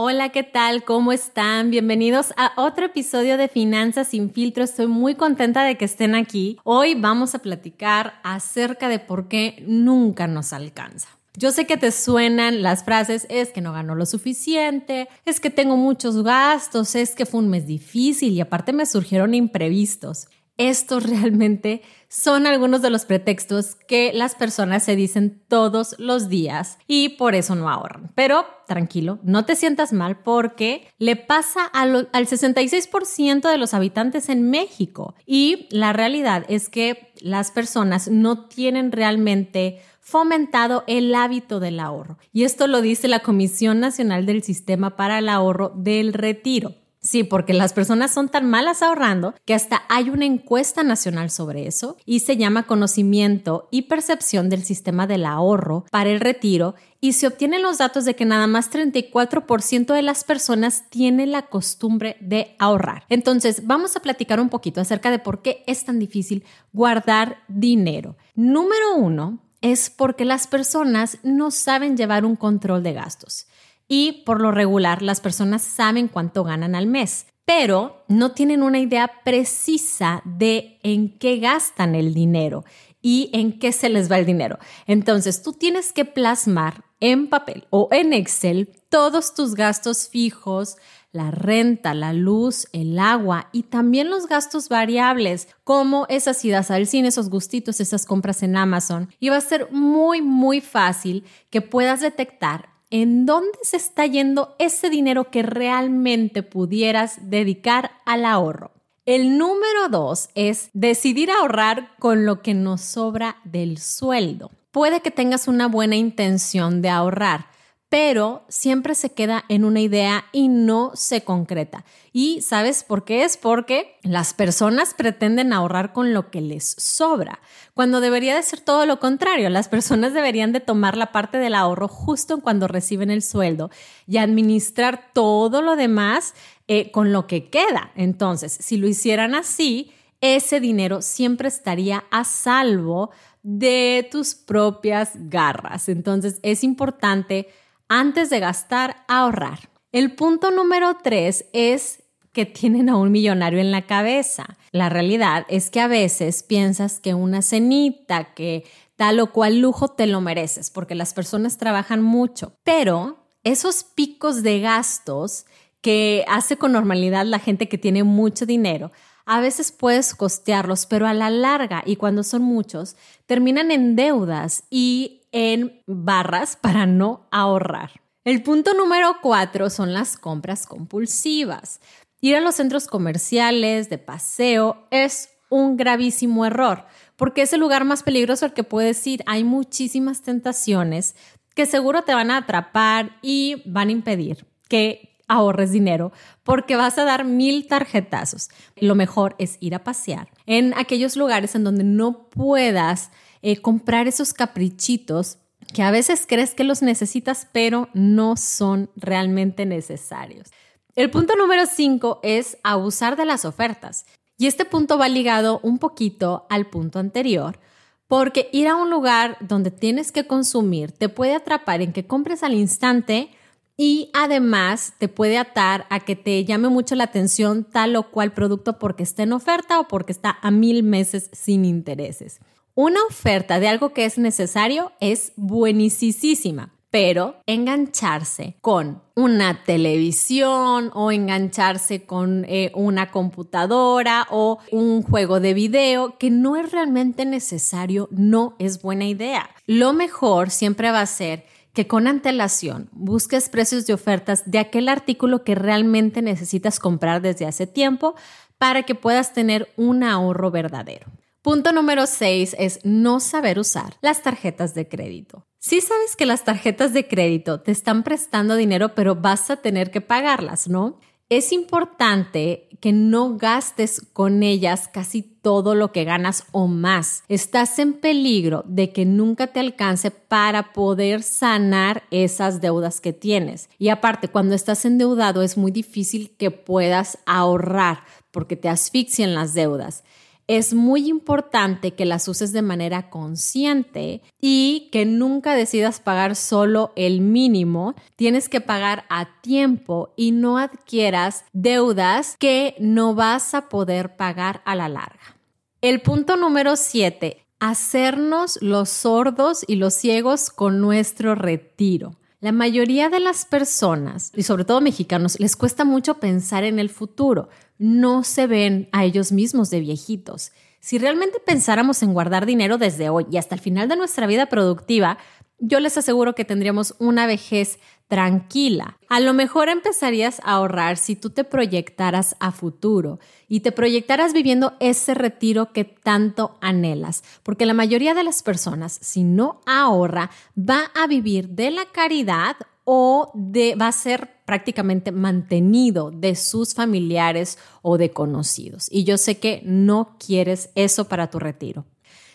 Hola, ¿qué tal? ¿Cómo están? Bienvenidos a otro episodio de Finanzas sin filtro. Estoy muy contenta de que estén aquí. Hoy vamos a platicar acerca de por qué nunca nos alcanza. Yo sé que te suenan las frases, es que no ganó lo suficiente, es que tengo muchos gastos, es que fue un mes difícil y aparte me surgieron imprevistos. Estos realmente son algunos de los pretextos que las personas se dicen todos los días y por eso no ahorran. Pero tranquilo, no te sientas mal porque le pasa al 66% de los habitantes en México y la realidad es que las personas no tienen realmente fomentado el hábito del ahorro. Y esto lo dice la Comisión Nacional del Sistema para el Ahorro del Retiro. Sí, porque las personas son tan malas ahorrando que hasta hay una encuesta nacional sobre eso y se llama conocimiento y percepción del sistema del ahorro para el retiro y se obtienen los datos de que nada más 34% de las personas tienen la costumbre de ahorrar. Entonces, vamos a platicar un poquito acerca de por qué es tan difícil guardar dinero. Número uno es porque las personas no saben llevar un control de gastos y por lo regular las personas saben cuánto ganan al mes, pero no tienen una idea precisa de en qué gastan el dinero y en qué se les va el dinero. Entonces tú tienes que plasmar en papel o en Excel todos tus gastos fijos, la renta, la luz, el agua y también los gastos variables, como esas idas al cine, esos gustitos, esas compras en Amazon. Y va a ser muy, muy fácil que puedas detectar en dónde se está yendo ese dinero que realmente pudieras dedicar al ahorro. El número dos es decidir ahorrar con lo que nos sobra del sueldo. Puede que tengas una buena intención de ahorrar, pero siempre se queda en una idea y no se concreta. ¿Y sabes por qué? Es porque las personas pretenden ahorrar con lo que les sobra, cuando debería de ser todo lo contrario. Las personas deberían de tomar la parte del ahorro justo cuando reciben el sueldo y administrar todo lo demás eh, con lo que queda. Entonces, si lo hicieran así, ese dinero siempre estaría a salvo de tus propias garras. Entonces, es importante antes de gastar, ahorrar. El punto número tres es que tienen a un millonario en la cabeza. La realidad es que a veces piensas que una cenita, que tal o cual lujo te lo mereces, porque las personas trabajan mucho, pero esos picos de gastos que hace con normalidad la gente que tiene mucho dinero, a veces puedes costearlos, pero a la larga y cuando son muchos, terminan en deudas y en barras para no ahorrar. El punto número cuatro son las compras compulsivas. Ir a los centros comerciales de paseo es un gravísimo error, porque es el lugar más peligroso al que puedes ir. Hay muchísimas tentaciones que seguro te van a atrapar y van a impedir que ahorres dinero porque vas a dar mil tarjetazos. Lo mejor es ir a pasear en aquellos lugares en donde no puedas eh, comprar esos caprichitos que a veces crees que los necesitas, pero no son realmente necesarios. El punto número cinco es abusar de las ofertas. Y este punto va ligado un poquito al punto anterior, porque ir a un lugar donde tienes que consumir te puede atrapar en que compres al instante y además te puede atar a que te llame mucho la atención tal o cual producto porque está en oferta o porque está a mil meses sin intereses. Una oferta de algo que es necesario es buenísima, pero engancharse con una televisión o engancharse con eh, una computadora o un juego de video que no es realmente necesario no es buena idea. Lo mejor siempre va a ser que con antelación busques precios de ofertas de aquel artículo que realmente necesitas comprar desde hace tiempo para que puedas tener un ahorro verdadero. Punto número 6 es no saber usar las tarjetas de crédito. Si sabes que las tarjetas de crédito te están prestando dinero, pero vas a tener que pagarlas, ¿no? es importante que no gastes con ellas casi todo lo que ganas o más. Estás en peligro de que nunca te alcance para poder sanar esas deudas que tienes. Y aparte, cuando estás endeudado es muy difícil que puedas ahorrar porque te asfixian las deudas es muy importante que las uses de manera consciente y que nunca decidas pagar solo el mínimo. Tienes que pagar a tiempo y no adquieras deudas que no vas a poder pagar a la larga. El punto número 7, hacernos los sordos y los ciegos con nuestro retiro. La mayoría de las personas, y sobre todo mexicanos, les cuesta mucho pensar en el futuro. No se ven a ellos mismos de viejitos. Si realmente pensáramos en guardar dinero desde hoy y hasta el final de nuestra vida productiva, yo les aseguro que tendríamos una vejez tranquila. A lo mejor empezarías a ahorrar si tú te proyectaras a futuro y te proyectaras viviendo ese retiro que tanto anhelas, porque la mayoría de las personas, si no ahorra, va a vivir de la caridad o va a ser prácticamente mantenido de sus familiares o de conocidos. Y yo sé que no quieres eso para tu retiro.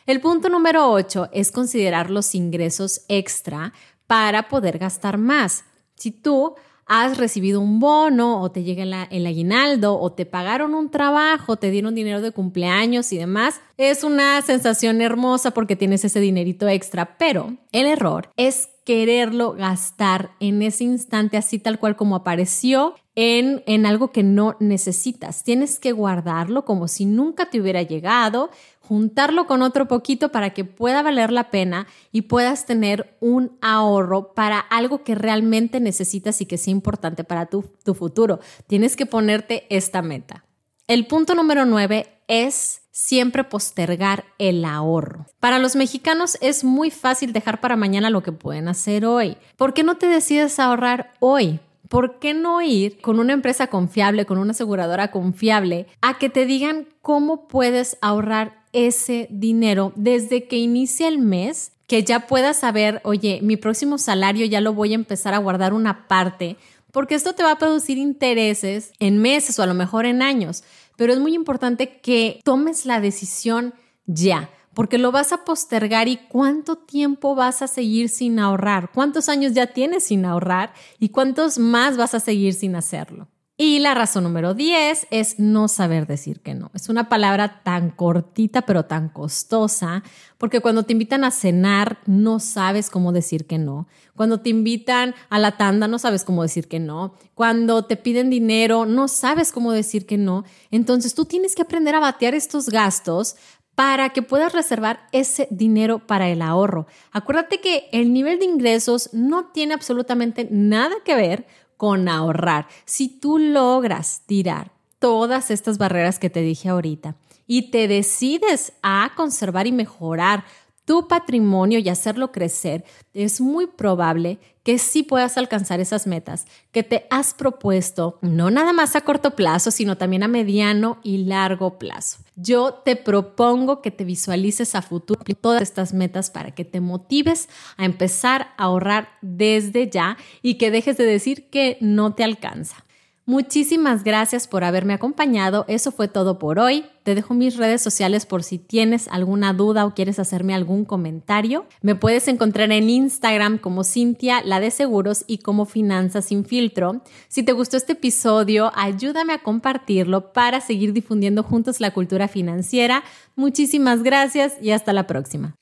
El punto número 8 es considerar los ingresos extra para poder gastar más. Si tú has recibido un bono o te llega el, aguinaldo o te pagaron un trabajo, te dieron dinero de cumpleaños y demás, es una sensación hermosa porque tienes ese dinerito extra, pero el error es quererlo gastar en ese instante así tal cual como apareció en, en algo que no necesitas. Tienes que guardarlo como si nunca te hubiera llegado juntarlo con otro poquito para que pueda valer la pena y puedas tener un ahorro para algo que realmente necesitas y que sea importante para tu, tu futuro. Tienes que ponerte esta meta. El punto número nueve es siempre postergar el ahorro. Para los mexicanos es muy fácil dejar para mañana lo que pueden hacer hoy. ¿Por qué no te decides ahorrar hoy? ¿por qué no ir con una empresa confiable, con una aseguradora confiable, a que te digan cómo puedes ahorrar ese dinero desde que inicia el mes, que ya puedas saber, oye, mi próximo salario ya lo voy a empezar a guardar una parte, porque esto te va a producir intereses en meses o a lo mejor en años, pero es muy importante que tomes la decisión ya porque lo vas a postergar y cuánto tiempo vas a seguir sin ahorrar, cuántos años ya tienes sin ahorrar y cuántos más vas a seguir sin hacerlo. Y la razón número 10 es no saber decir que no. Es una palabra tan cortita pero tan costosa, porque cuando te invitan a cenar no sabes cómo decir que no. Cuando te invitan a la tanda no sabes cómo decir que no. Cuando te piden dinero no sabes cómo decir que no. Entonces tú tienes que aprender a batear estos gastos para que puedas reservar ese dinero para el ahorro. Acuérdate que el nivel de ingresos no tiene absolutamente nada que ver con ahorrar. Si tú logras tirar todas estas barreras que te dije ahorita y te decides a conservar y mejorar tu patrimonio y hacerlo crecer, es muy probable que sí puedas alcanzar esas metas que te has propuesto, no nada más a corto plazo, sino también a mediano y largo plazo. Yo te propongo que te visualices a futuro todas estas metas para que te motives a empezar a ahorrar desde ya y que dejes de decir que no te alcanza. Muchísimas gracias por haberme acompañado. Eso fue todo por hoy. Te dejo mis redes sociales por si tienes alguna duda o quieres hacerme algún comentario. Me puedes encontrar en Instagram como Cintia, la de seguros y como Finanzas sin filtro. Si te gustó este episodio, ayúdame a compartirlo para seguir difundiendo juntos la cultura financiera. Muchísimas gracias y hasta la próxima.